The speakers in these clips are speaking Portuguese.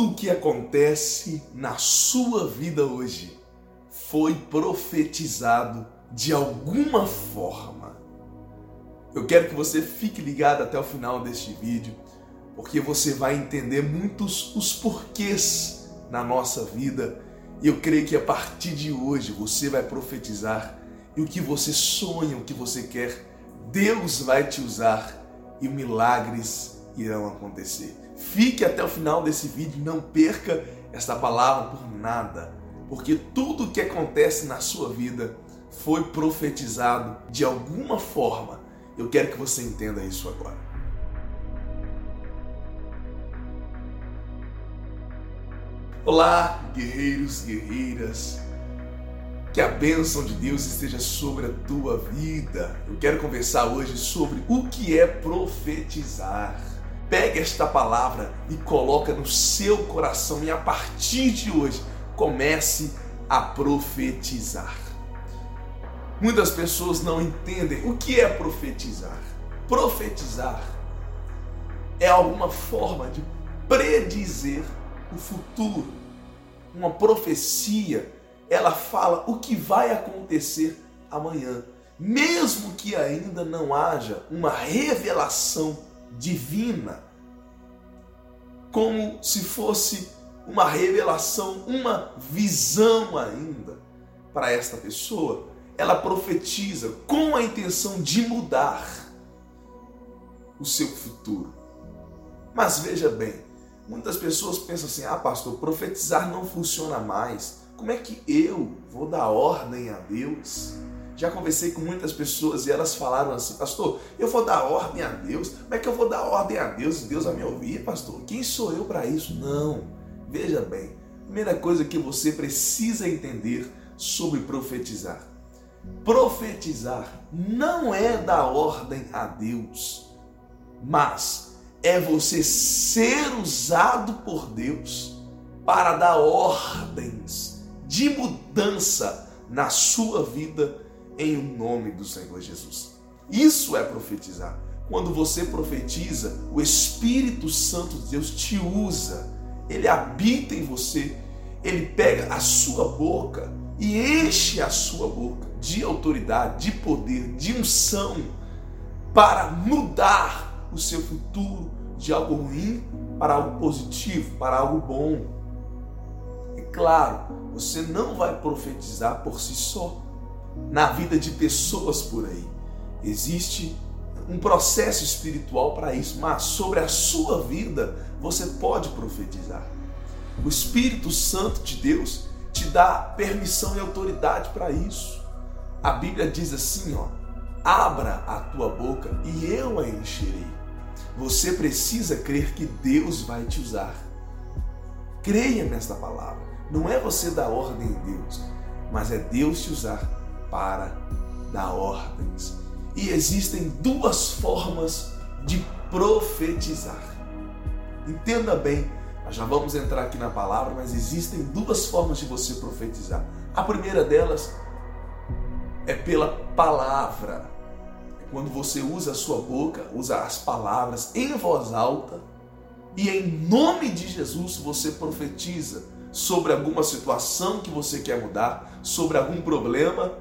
Tudo o que acontece na sua vida hoje foi profetizado de alguma forma. Eu quero que você fique ligado até o final deste vídeo, porque você vai entender muitos os porquês na nossa vida. E eu creio que a partir de hoje você vai profetizar e o que você sonha, o que você quer, Deus vai te usar e milagres irão acontecer. Fique até o final desse vídeo, não perca esta palavra por nada, porque tudo o que acontece na sua vida foi profetizado de alguma forma. Eu quero que você entenda isso agora. Olá, guerreiros, guerreiras. Que a bênção de Deus esteja sobre a tua vida. Eu quero conversar hoje sobre o que é profetizar. Pega esta palavra e coloca no seu coração e a partir de hoje comece a profetizar. Muitas pessoas não entendem o que é profetizar. Profetizar é alguma forma de predizer o futuro. Uma profecia, ela fala o que vai acontecer amanhã, mesmo que ainda não haja uma revelação divina, como se fosse uma revelação, uma visão ainda para esta pessoa. Ela profetiza com a intenção de mudar o seu futuro. Mas veja bem, muitas pessoas pensam assim: ah, pastor, profetizar não funciona mais. Como é que eu vou dar ordem a Deus? Já conversei com muitas pessoas e elas falaram assim, pastor, eu vou dar ordem a Deus. Como é que eu vou dar ordem a Deus e Deus vai me ouvir, pastor? Quem sou eu para isso? Não. Veja bem, primeira coisa que você precisa entender sobre profetizar. Profetizar não é dar ordem a Deus, mas é você ser usado por Deus para dar ordens de mudança na sua vida em nome do Senhor Jesus. Isso é profetizar. Quando você profetiza, o Espírito Santo de Deus te usa, ele habita em você, ele pega a sua boca e enche a sua boca de autoridade, de poder, de unção para mudar o seu futuro de algo ruim para algo positivo, para algo bom. É claro, você não vai profetizar por si só na vida de pessoas por aí. Existe um processo espiritual para isso, mas sobre a sua vida você pode profetizar. O Espírito Santo de Deus te dá permissão e autoridade para isso. A Bíblia diz assim, ó: Abra a tua boca e eu a encherei. Você precisa crer que Deus vai te usar. Creia nesta palavra. Não é você dar ordem em Deus, mas é Deus te usar para dar ordens. E existem duas formas de profetizar. Entenda bem, nós já vamos entrar aqui na palavra, mas existem duas formas de você profetizar. A primeira delas é pela palavra. É quando você usa a sua boca, usa as palavras em voz alta e em nome de Jesus você profetiza sobre alguma situação que você quer mudar, sobre algum problema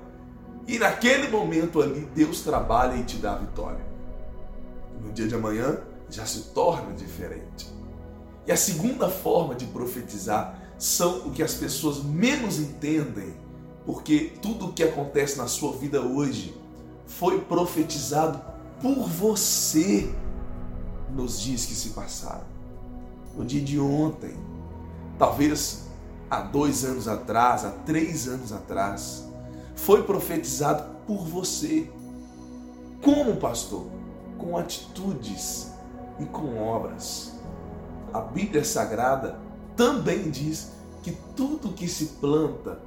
e naquele momento ali, Deus trabalha e te dá a vitória. No dia de amanhã, já se torna diferente. E a segunda forma de profetizar são o que as pessoas menos entendem, porque tudo o que acontece na sua vida hoje foi profetizado por você nos dias que se passaram. No dia de ontem, talvez há dois anos atrás, há três anos atrás, foi profetizado por você. Como pastor? Com atitudes e com obras. A Bíblia Sagrada também diz que tudo que se planta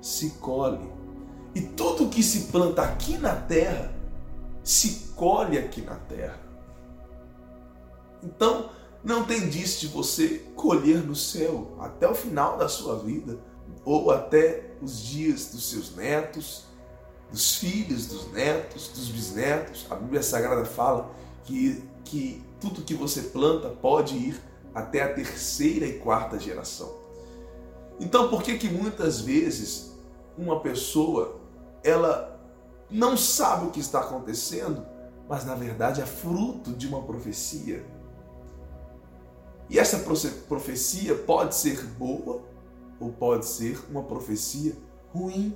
se colhe. E tudo que se planta aqui na terra se colhe aqui na terra. Então, não tem disso de você colher no céu até o final da sua vida ou até os dias dos seus netos, dos filhos dos netos, dos bisnetos. A Bíblia Sagrada fala que, que tudo que você planta pode ir até a terceira e quarta geração. Então, por que que muitas vezes uma pessoa ela não sabe o que está acontecendo, mas na verdade é fruto de uma profecia? E essa profecia pode ser boa ou pode ser uma profecia ruim.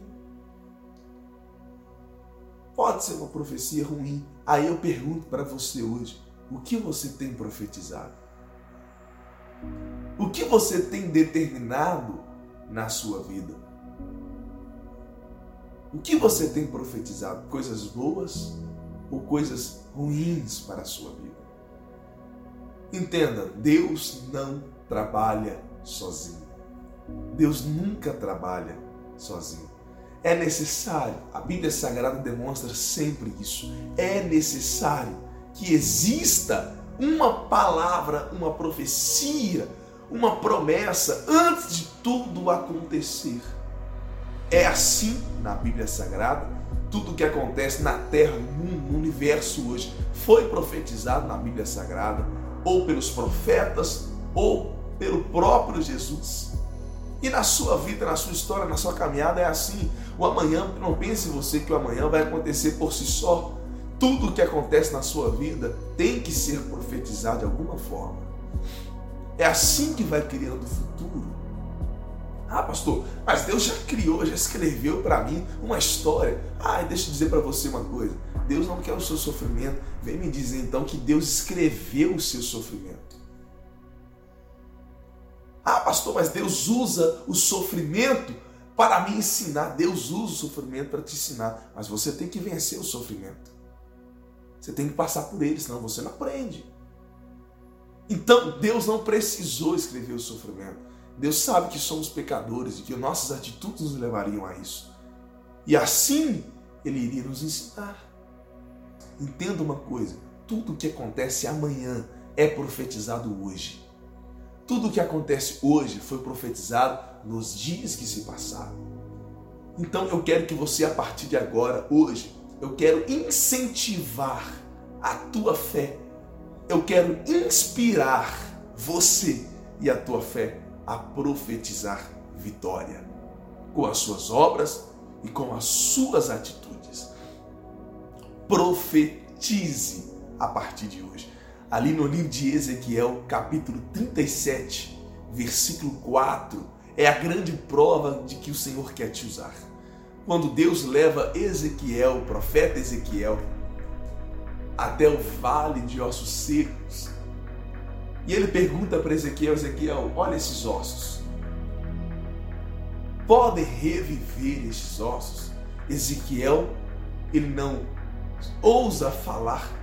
Pode ser uma profecia ruim. Aí eu pergunto para você hoje: o que você tem profetizado? O que você tem determinado na sua vida? O que você tem profetizado? Coisas boas ou coisas ruins para a sua vida? Entenda, Deus não trabalha sozinho. Deus nunca trabalha sozinho. É necessário, a Bíblia Sagrada demonstra sempre isso. É necessário que exista uma palavra, uma profecia, uma promessa antes de tudo acontecer. É assim na Bíblia Sagrada. Tudo que acontece na Terra, no universo hoje, foi profetizado na Bíblia Sagrada, ou pelos profetas, ou pelo próprio Jesus. E na sua vida, na sua história, na sua caminhada é assim. O amanhã, não pense você que o amanhã vai acontecer por si só. Tudo o que acontece na sua vida tem que ser profetizado de alguma forma. É assim que vai criando o futuro. Ah, pastor, mas Deus já criou, já escreveu para mim uma história. Ah, deixa eu dizer para você uma coisa. Deus não quer o seu sofrimento. Vem me dizer então que Deus escreveu o seu sofrimento. Ah, pastor, mas Deus usa o sofrimento para me ensinar. Deus usa o sofrimento para te ensinar. Mas você tem que vencer o sofrimento. Você tem que passar por ele, senão você não aprende. Então, Deus não precisou escrever o sofrimento. Deus sabe que somos pecadores e que nossas atitudes nos levariam a isso. E assim, Ele iria nos ensinar. Entenda uma coisa: tudo o que acontece amanhã é profetizado hoje. Tudo o que acontece hoje foi profetizado nos dias que se passaram. Então eu quero que você, a partir de agora, hoje, eu quero incentivar a tua fé. Eu quero inspirar você e a tua fé a profetizar vitória com as suas obras e com as suas atitudes. Profetize a partir de hoje ali no livro de Ezequiel, capítulo 37, versículo 4, é a grande prova de que o Senhor quer te usar. Quando Deus leva Ezequiel, o profeta Ezequiel, até o vale de ossos secos, e ele pergunta para Ezequiel: Ezequiel, olha esses ossos. Podem reviver esses ossos? Ezequiel, ele não ousa falar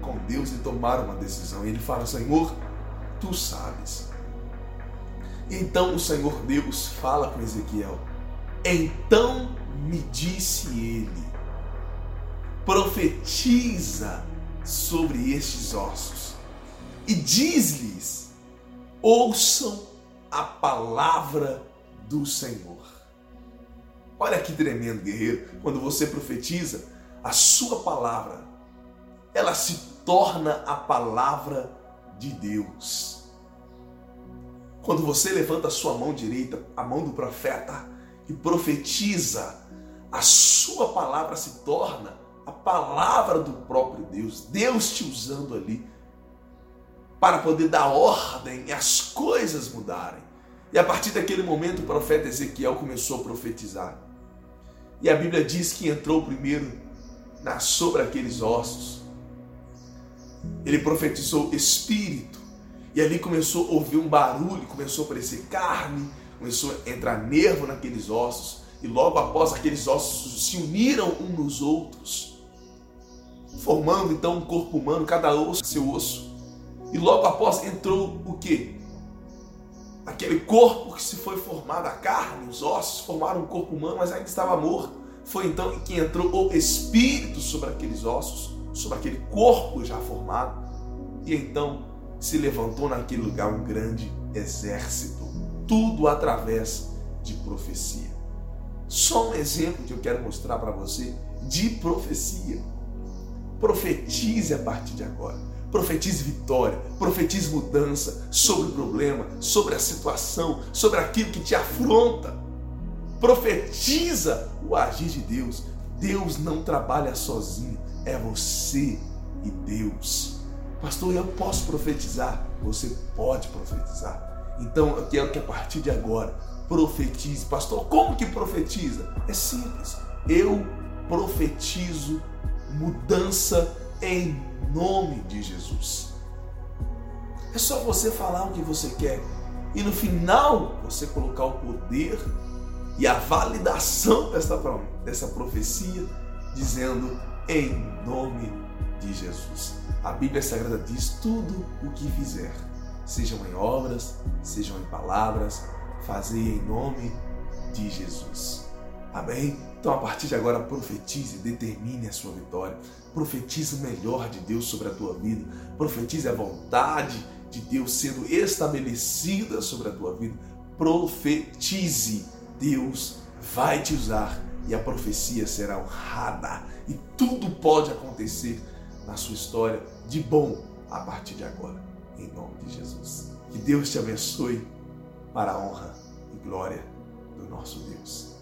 com Deus e tomar uma decisão. E ele fala: Senhor, tu sabes. Então o Senhor Deus fala com Ezequiel: Então me disse ele, profetiza sobre estes ossos e diz-lhes: ouçam a palavra do Senhor. Olha que tremendo, guerreiro, quando você profetiza, a sua palavra ela se torna a palavra de Deus. Quando você levanta a sua mão direita, a mão do profeta, e profetiza, a sua palavra se torna a palavra do próprio Deus. Deus te usando ali para poder dar ordem e as coisas mudarem. E a partir daquele momento o profeta Ezequiel começou a profetizar. E a Bíblia diz que entrou primeiro na, sobre aqueles ossos ele profetizou espírito. E ali começou a ouvir um barulho, começou a aparecer carne, começou a entrar nervo naqueles ossos. E logo após aqueles ossos se uniram uns nos outros, formando então um corpo humano, cada osso seu osso. E logo após entrou o que? Aquele corpo que se foi formado, a carne, os ossos formaram um corpo humano, mas ainda estava morto. Foi então que entrou o espírito sobre aqueles ossos sobre aquele corpo já formado. E então se levantou naquele lugar um grande exército, tudo através de profecia. Só um exemplo que eu quero mostrar para você de profecia. Profetize a partir de agora. Profetize vitória, profetize mudança sobre o problema, sobre a situação, sobre aquilo que te afronta. Profetiza o agir de Deus. Deus não trabalha sozinho, é você e Deus. Pastor, eu posso profetizar? Você pode profetizar. Então eu quero que a partir de agora profetize. Pastor, como que profetiza? É simples. Eu profetizo mudança em nome de Jesus. É só você falar o que você quer e no final você colocar o poder e a validação dessa, dessa profecia, dizendo em nome de Jesus. A Bíblia Sagrada diz: tudo o que fizer, sejam em obras, sejam em palavras, fazei em nome de Jesus. Amém? Então, a partir de agora, profetize, determine a sua vitória. Profetize o melhor de Deus sobre a tua vida. Profetize a vontade de Deus sendo estabelecida sobre a tua vida. Profetize. Deus vai te usar e a profecia será honrada. E tudo pode acontecer na sua história de bom a partir de agora. Em nome de Jesus. Que Deus te abençoe para a honra e glória do nosso Deus.